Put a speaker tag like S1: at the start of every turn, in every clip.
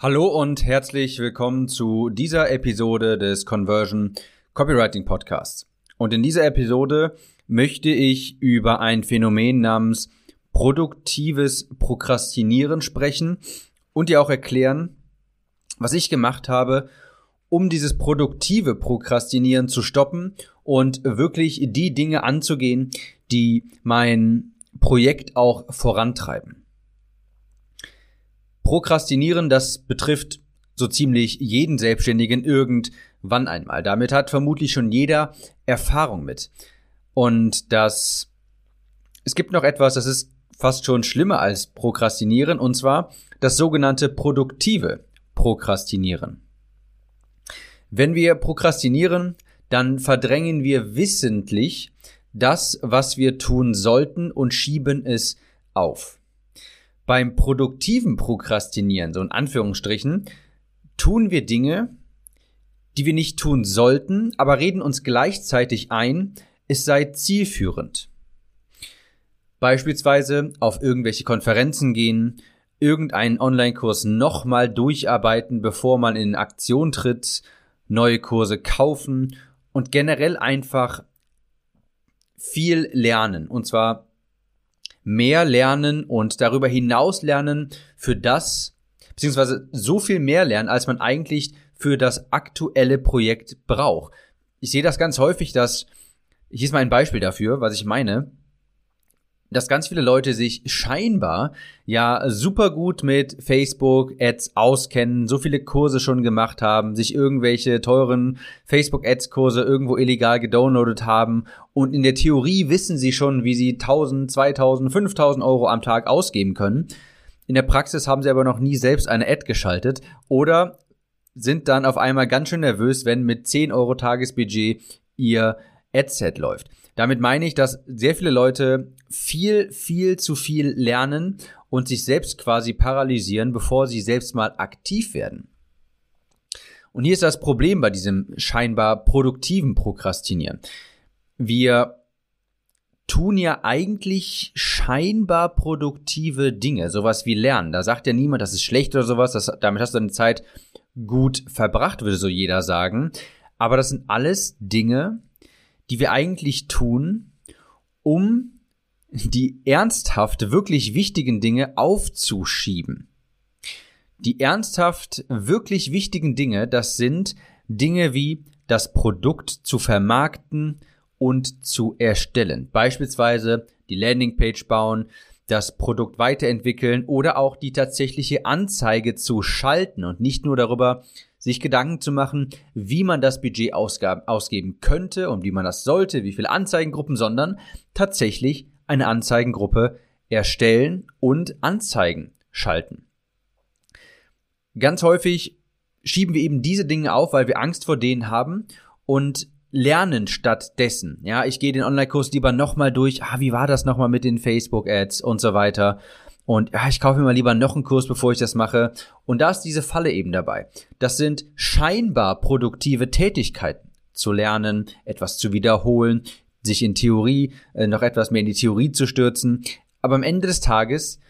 S1: Hallo und herzlich willkommen zu dieser Episode des Conversion Copywriting Podcasts. Und in dieser Episode möchte ich über ein Phänomen namens produktives Prokrastinieren sprechen und dir auch erklären, was ich gemacht habe, um dieses produktive Prokrastinieren zu stoppen und wirklich die Dinge anzugehen, die mein Projekt auch vorantreiben. Prokrastinieren, das betrifft so ziemlich jeden Selbstständigen irgendwann einmal. Damit hat vermutlich schon jeder Erfahrung mit. Und das, es gibt noch etwas, das ist fast schon schlimmer als Prokrastinieren, und zwar das sogenannte produktive Prokrastinieren. Wenn wir prokrastinieren, dann verdrängen wir wissentlich das, was wir tun sollten und schieben es auf. Beim produktiven Prokrastinieren, so in Anführungsstrichen, tun wir Dinge, die wir nicht tun sollten, aber reden uns gleichzeitig ein, es sei zielführend. Beispielsweise auf irgendwelche Konferenzen gehen, irgendeinen Online-Kurs nochmal durcharbeiten, bevor man in Aktion tritt, neue Kurse kaufen und generell einfach viel lernen. Und zwar mehr lernen und darüber hinaus lernen für das, beziehungsweise so viel mehr lernen, als man eigentlich für das aktuelle Projekt braucht. Ich sehe das ganz häufig, dass, hier ist mal ein Beispiel dafür, was ich meine dass ganz viele Leute sich scheinbar ja super gut mit Facebook Ads auskennen, so viele Kurse schon gemacht haben, sich irgendwelche teuren Facebook Ads Kurse irgendwo illegal gedownloadet haben und in der Theorie wissen sie schon, wie sie 1000, 2000, 5000 Euro am Tag ausgeben können. In der Praxis haben sie aber noch nie selbst eine Ad geschaltet oder sind dann auf einmal ganz schön nervös, wenn mit 10 Euro Tagesbudget ihr Adset läuft. Damit meine ich, dass sehr viele Leute viel, viel zu viel lernen und sich selbst quasi paralysieren, bevor sie selbst mal aktiv werden. Und hier ist das Problem bei diesem scheinbar produktiven Prokrastinieren. Wir tun ja eigentlich scheinbar produktive Dinge, sowas wie Lernen. Da sagt ja niemand, das ist schlecht oder sowas, das, damit hast du deine Zeit gut verbracht, würde so jeder sagen. Aber das sind alles Dinge, die wir eigentlich tun, um die ernsthaft wirklich wichtigen Dinge aufzuschieben. Die ernsthaft wirklich wichtigen Dinge, das sind Dinge wie das Produkt zu vermarkten und zu erstellen. Beispielsweise die Landingpage bauen, das Produkt weiterentwickeln oder auch die tatsächliche Anzeige zu schalten und nicht nur darüber sich Gedanken zu machen, wie man das Budget ausgeben könnte und wie man das sollte, wie viele Anzeigengruppen, sondern tatsächlich eine Anzeigengruppe erstellen und Anzeigen schalten. Ganz häufig schieben wir eben diese Dinge auf, weil wir Angst vor denen haben und lernen stattdessen. Ja, ich gehe den Online-Kurs lieber nochmal durch. Ah, wie war das nochmal mit den Facebook-Ads und so weiter? Und ja, ich kaufe mir mal lieber noch einen Kurs, bevor ich das mache. Und da ist diese Falle eben dabei. Das sind scheinbar produktive Tätigkeiten. Zu lernen, etwas zu wiederholen, sich in Theorie, äh, noch etwas mehr in die Theorie zu stürzen. Aber am Ende des Tages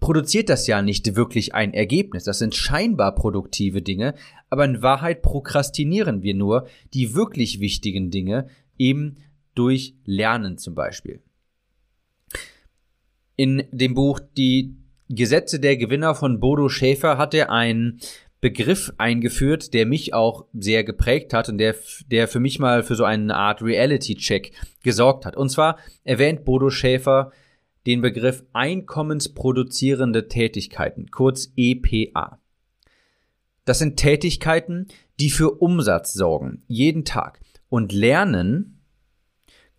S1: produziert das ja nicht wirklich ein Ergebnis. Das sind scheinbar produktive Dinge, aber in Wahrheit prokrastinieren wir nur die wirklich wichtigen Dinge, eben durch Lernen zum Beispiel. In dem Buch Die Gesetze der Gewinner von Bodo Schäfer hat er einen Begriff eingeführt, der mich auch sehr geprägt hat und der, der für mich mal für so eine Art Reality-Check gesorgt hat. Und zwar erwähnt Bodo Schäfer den Begriff einkommensproduzierende Tätigkeiten, kurz EPA. Das sind Tätigkeiten, die für Umsatz sorgen, jeden Tag. Und Lernen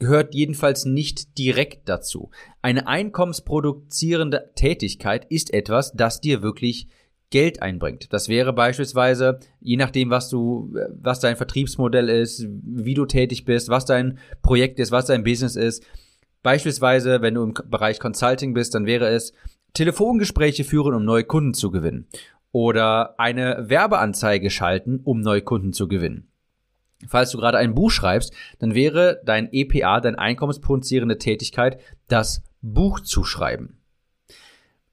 S1: gehört jedenfalls nicht direkt dazu. Eine einkommensproduzierende Tätigkeit ist etwas, das dir wirklich Geld einbringt. Das wäre beispielsweise, je nachdem, was du, was dein Vertriebsmodell ist, wie du tätig bist, was dein Projekt ist, was dein Business ist. Beispielsweise, wenn du im Bereich Consulting bist, dann wäre es Telefongespräche führen, um neue Kunden zu gewinnen. Oder eine Werbeanzeige schalten, um neue Kunden zu gewinnen. Falls du gerade ein Buch schreibst, dann wäre dein EPA, deine einkommensproduzierende Tätigkeit, das Buch zu schreiben.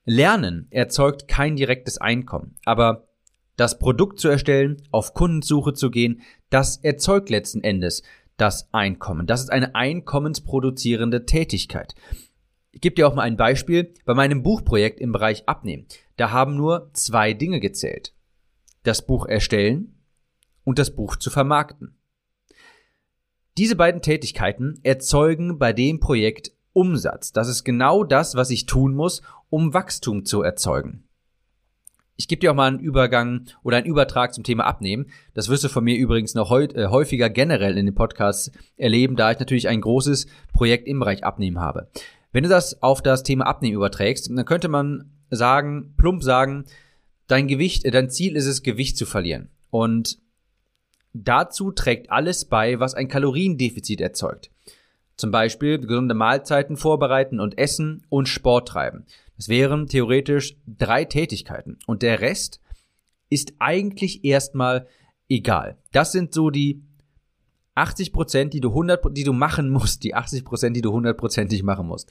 S1: Lernen erzeugt kein direktes Einkommen, aber das Produkt zu erstellen, auf Kundensuche zu gehen, das erzeugt letzten Endes das Einkommen. Das ist eine einkommensproduzierende Tätigkeit. Ich gebe dir auch mal ein Beispiel. Bei meinem Buchprojekt im Bereich Abnehmen, da haben nur zwei Dinge gezählt. Das Buch erstellen und das Buch zu vermarkten. Diese beiden Tätigkeiten erzeugen bei dem Projekt Umsatz. Das ist genau das, was ich tun muss, um Wachstum zu erzeugen. Ich gebe dir auch mal einen Übergang oder einen Übertrag zum Thema Abnehmen. Das wirst du von mir übrigens noch äh, häufiger generell in den Podcasts erleben, da ich natürlich ein großes Projekt im Bereich Abnehmen habe. Wenn du das auf das Thema Abnehmen überträgst, dann könnte man sagen, plump sagen, dein Gewicht, äh, dein Ziel ist es, Gewicht zu verlieren. Und dazu trägt alles bei, was ein Kaloriendefizit erzeugt. Zum Beispiel gesunde Mahlzeiten vorbereiten und essen und Sport treiben. Das wären theoretisch drei Tätigkeiten. Und der Rest ist eigentlich erstmal egal. Das sind so die 80 Prozent, die du 100, die du machen musst, die 80 Prozent, die du hundertprozentig machen musst.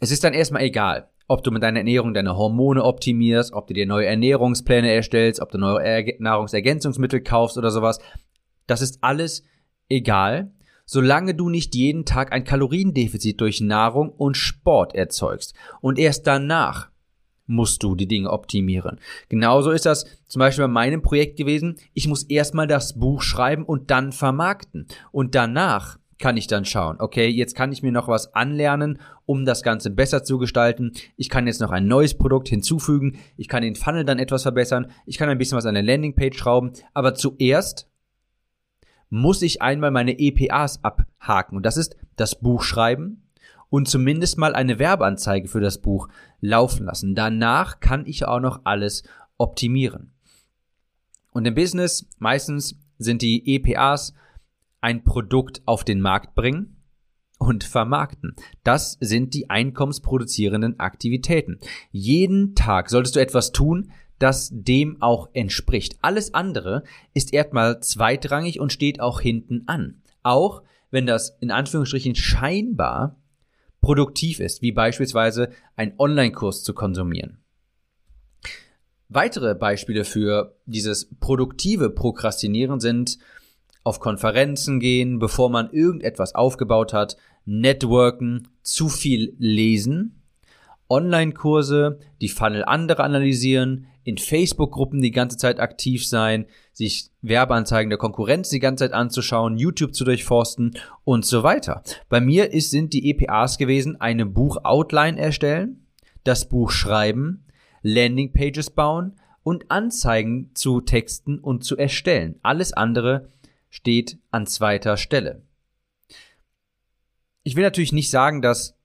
S1: Es ist dann erstmal egal, ob du mit deiner Ernährung deine Hormone optimierst, ob du dir neue Ernährungspläne erstellst, ob du neue Nahrungsergänzungsmittel kaufst oder sowas. Das ist alles egal, solange du nicht jeden Tag ein Kaloriendefizit durch Nahrung und Sport erzeugst. Und erst danach musst du die Dinge optimieren. Genauso ist das zum Beispiel bei meinem Projekt gewesen. Ich muss erstmal das Buch schreiben und dann vermarkten. Und danach kann ich dann schauen, okay, jetzt kann ich mir noch was anlernen, um das Ganze besser zu gestalten. Ich kann jetzt noch ein neues Produkt hinzufügen. Ich kann den Funnel dann etwas verbessern. Ich kann ein bisschen was an der Landingpage schrauben. Aber zuerst muss ich einmal meine EPAs abhaken. Und das ist das Buch schreiben, und zumindest mal eine Werbeanzeige für das Buch laufen lassen. Danach kann ich auch noch alles optimieren. Und im Business meistens sind die EPAs ein Produkt auf den Markt bringen und vermarkten. Das sind die einkommensproduzierenden Aktivitäten. Jeden Tag solltest du etwas tun, das dem auch entspricht. Alles andere ist erstmal zweitrangig und steht auch hinten an. Auch wenn das in Anführungsstrichen scheinbar produktiv ist, wie beispielsweise ein Online-Kurs zu konsumieren. Weitere Beispiele für dieses produktive Prokrastinieren sind auf Konferenzen gehen, bevor man irgendetwas aufgebaut hat, Networken, zu viel lesen, Online-Kurse, die Funnel andere analysieren, in Facebook-Gruppen die ganze Zeit aktiv sein, sich Werbeanzeigen der Konkurrenz die ganze Zeit anzuschauen, YouTube zu durchforsten und so weiter. Bei mir ist, sind die EPAs gewesen, eine Buch-Outline erstellen, das Buch schreiben, Landingpages bauen und Anzeigen zu texten und zu erstellen. Alles andere steht an zweiter Stelle. Ich will natürlich nicht sagen, dass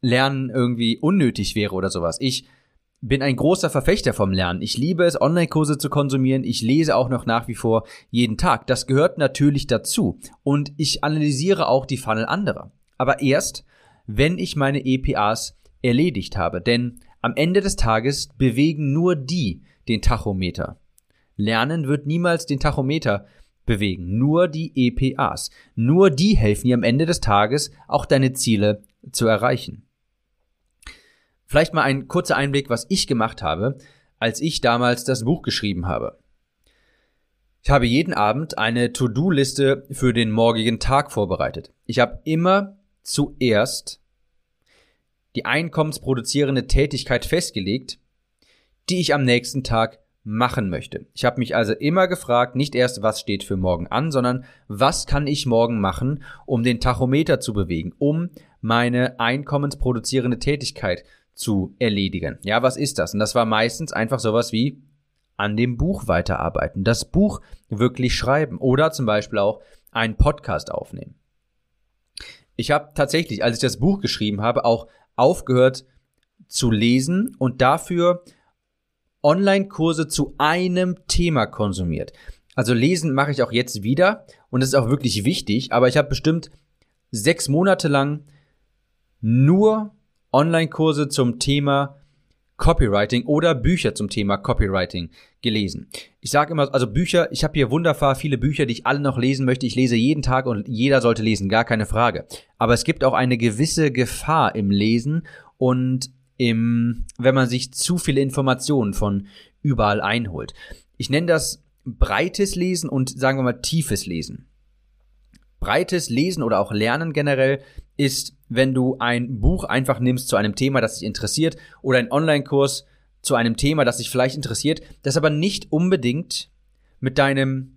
S1: Lernen irgendwie unnötig wäre oder sowas. Ich bin ein großer Verfechter vom Lernen. Ich liebe es, Online-Kurse zu konsumieren. Ich lese auch noch nach wie vor jeden Tag. Das gehört natürlich dazu. Und ich analysiere auch die Funnel anderer. Aber erst, wenn ich meine EPAs erledigt habe. Denn am Ende des Tages bewegen nur die den Tachometer. Lernen wird niemals den Tachometer bewegen. Nur die EPAs. Nur die helfen dir am Ende des Tages auch deine Ziele zu erreichen. Vielleicht mal ein kurzer Einblick, was ich gemacht habe, als ich damals das Buch geschrieben habe. Ich habe jeden Abend eine To-Do-Liste für den morgigen Tag vorbereitet. Ich habe immer zuerst die einkommensproduzierende Tätigkeit festgelegt, die ich am nächsten Tag machen möchte. Ich habe mich also immer gefragt, nicht erst, was steht für morgen an, sondern was kann ich morgen machen, um den Tachometer zu bewegen, um meine einkommensproduzierende Tätigkeit zu erledigen. Ja, was ist das? Und das war meistens einfach sowas wie an dem Buch weiterarbeiten, das Buch wirklich schreiben oder zum Beispiel auch einen Podcast aufnehmen. Ich habe tatsächlich, als ich das Buch geschrieben habe, auch aufgehört zu lesen und dafür Online-Kurse zu einem Thema konsumiert. Also lesen mache ich auch jetzt wieder und das ist auch wirklich wichtig, aber ich habe bestimmt sechs Monate lang nur Online-Kurse zum Thema Copywriting oder Bücher zum Thema Copywriting gelesen. Ich sage immer, also Bücher, ich habe hier wunderbar viele Bücher, die ich alle noch lesen möchte. Ich lese jeden Tag und jeder sollte lesen, gar keine Frage. Aber es gibt auch eine gewisse Gefahr im Lesen und im, wenn man sich zu viele Informationen von überall einholt. Ich nenne das breites Lesen und sagen wir mal tiefes Lesen. Breites Lesen oder auch Lernen generell ist, wenn du ein Buch einfach nimmst zu einem Thema, das dich interessiert oder einen Online-Kurs zu einem Thema, das dich vielleicht interessiert, das aber nicht unbedingt mit deinem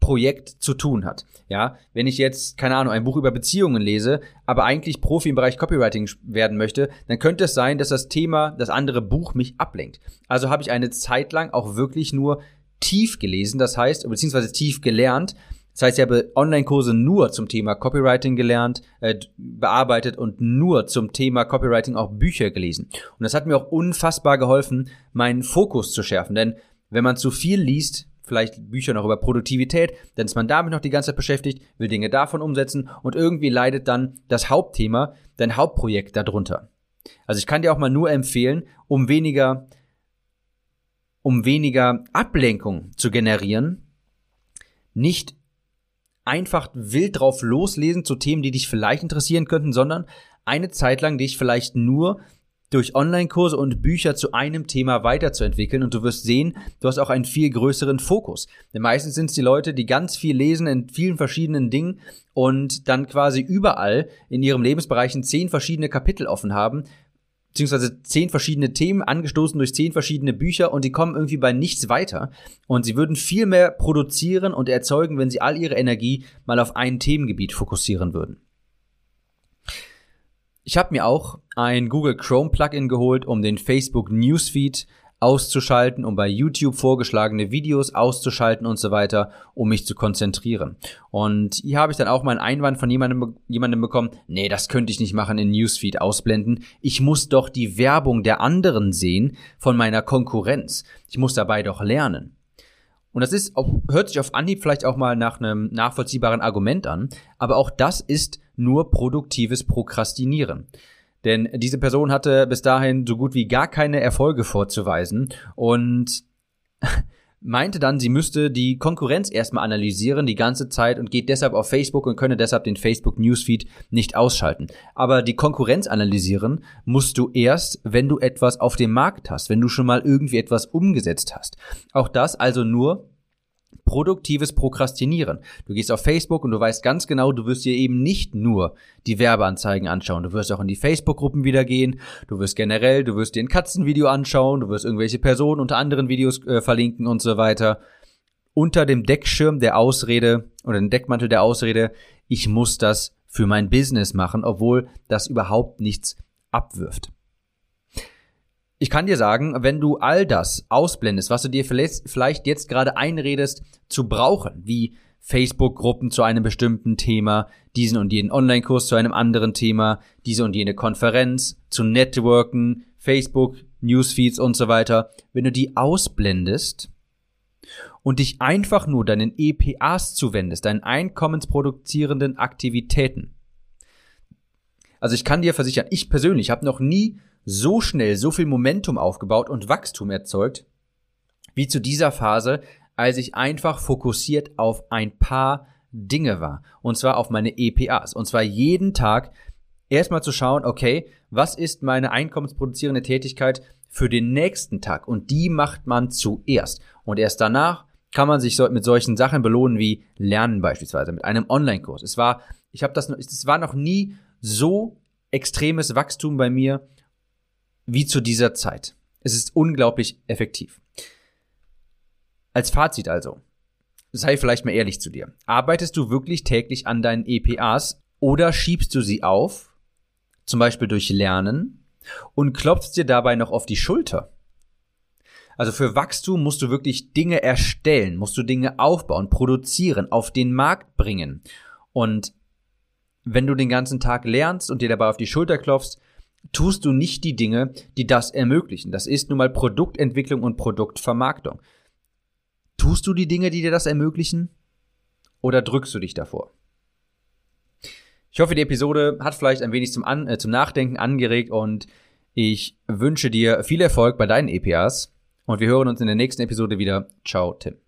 S1: Projekt zu tun hat. Ja, wenn ich jetzt, keine Ahnung, ein Buch über Beziehungen lese, aber eigentlich Profi im Bereich Copywriting werden möchte, dann könnte es sein, dass das Thema, das andere Buch mich ablenkt. Also habe ich eine Zeit lang auch wirklich nur tief gelesen, das heißt, beziehungsweise tief gelernt. Das heißt, ich habe Online-Kurse nur zum Thema Copywriting gelernt, äh, bearbeitet und nur zum Thema Copywriting auch Bücher gelesen. Und das hat mir auch unfassbar geholfen, meinen Fokus zu schärfen. Denn wenn man zu viel liest, vielleicht Bücher noch über Produktivität, dann ist man damit noch die ganze Zeit beschäftigt, will Dinge davon umsetzen und irgendwie leidet dann das Hauptthema, dein Hauptprojekt darunter. Also ich kann dir auch mal nur empfehlen, um weniger, um weniger Ablenkung zu generieren, nicht einfach wild drauf loslesen zu Themen, die dich vielleicht interessieren könnten, sondern eine Zeit lang dich vielleicht nur durch Online-Kurse und Bücher zu einem Thema weiterzuentwickeln und du wirst sehen, du hast auch einen viel größeren Fokus. Denn meistens sind es die Leute, die ganz viel lesen in vielen verschiedenen Dingen und dann quasi überall in ihrem Lebensbereichen zehn verschiedene Kapitel offen haben, beziehungsweise zehn verschiedene Themen angestoßen durch zehn verschiedene Bücher und die kommen irgendwie bei nichts weiter. Und sie würden viel mehr produzieren und erzeugen, wenn sie all ihre Energie mal auf ein Themengebiet fokussieren würden. Ich habe mir auch ein Google Chrome Plugin geholt, um den Facebook Newsfeed auszuschalten, um bei YouTube vorgeschlagene Videos auszuschalten und so weiter, um mich zu konzentrieren. Und hier habe ich dann auch mal einen Einwand von jemandem, jemandem bekommen, nee, das könnte ich nicht machen in Newsfeed ausblenden. Ich muss doch die Werbung der anderen sehen von meiner Konkurrenz. Ich muss dabei doch lernen. Und das ist, hört sich auf Anhieb vielleicht auch mal nach einem nachvollziehbaren Argument an, aber auch das ist nur produktives Prokrastinieren. Denn diese Person hatte bis dahin so gut wie gar keine Erfolge vorzuweisen und meinte dann, sie müsste die Konkurrenz erstmal analysieren die ganze Zeit und geht deshalb auf Facebook und könne deshalb den Facebook Newsfeed nicht ausschalten. Aber die Konkurrenz analysieren musst du erst, wenn du etwas auf dem Markt hast, wenn du schon mal irgendwie etwas umgesetzt hast. Auch das also nur produktives Prokrastinieren. Du gehst auf Facebook und du weißt ganz genau, du wirst dir eben nicht nur die Werbeanzeigen anschauen. Du wirst auch in die Facebook-Gruppen wieder gehen. Du wirst generell, du wirst dir ein Katzenvideo anschauen. Du wirst irgendwelche Personen unter anderen Videos äh, verlinken und so weiter. Unter dem Deckschirm der Ausrede oder dem Deckmantel der Ausrede, ich muss das für mein Business machen, obwohl das überhaupt nichts abwirft. Kann dir sagen, wenn du all das ausblendest, was du dir vielleicht jetzt gerade einredest zu brauchen, wie Facebook-Gruppen zu einem bestimmten Thema, diesen und jenen Online-Kurs zu einem anderen Thema, diese und jene Konferenz, zu Networken, Facebook, Newsfeeds und so weiter, wenn du die ausblendest und dich einfach nur deinen EPAs zuwendest, deinen einkommensproduzierenden Aktivitäten. Also ich kann dir versichern, ich persönlich habe noch nie so schnell so viel Momentum aufgebaut und Wachstum erzeugt, wie zu dieser Phase, als ich einfach fokussiert auf ein paar Dinge war. Und zwar auf meine EPAs. Und zwar jeden Tag erstmal zu schauen, okay, was ist meine einkommensproduzierende Tätigkeit für den nächsten Tag? Und die macht man zuerst. Und erst danach kann man sich mit solchen Sachen belohnen wie Lernen beispielsweise, mit einem Online-Kurs. Es war, ich habe das, es war noch nie so extremes Wachstum bei mir wie zu dieser Zeit. Es ist unglaublich effektiv. Als Fazit also, sei vielleicht mal ehrlich zu dir. Arbeitest du wirklich täglich an deinen EPAs oder schiebst du sie auf, zum Beispiel durch Lernen, und klopfst dir dabei noch auf die Schulter? Also für Wachstum musst du wirklich Dinge erstellen, musst du Dinge aufbauen, produzieren, auf den Markt bringen. Und wenn du den ganzen Tag lernst und dir dabei auf die Schulter klopfst, tust du nicht die Dinge, die das ermöglichen. Das ist nun mal Produktentwicklung und Produktvermarktung. Tust du die Dinge, die dir das ermöglichen? Oder drückst du dich davor? Ich hoffe, die Episode hat vielleicht ein wenig zum, An äh, zum Nachdenken angeregt und ich wünsche dir viel Erfolg bei deinen EPAs und wir hören uns in der nächsten Episode wieder. Ciao, Tim.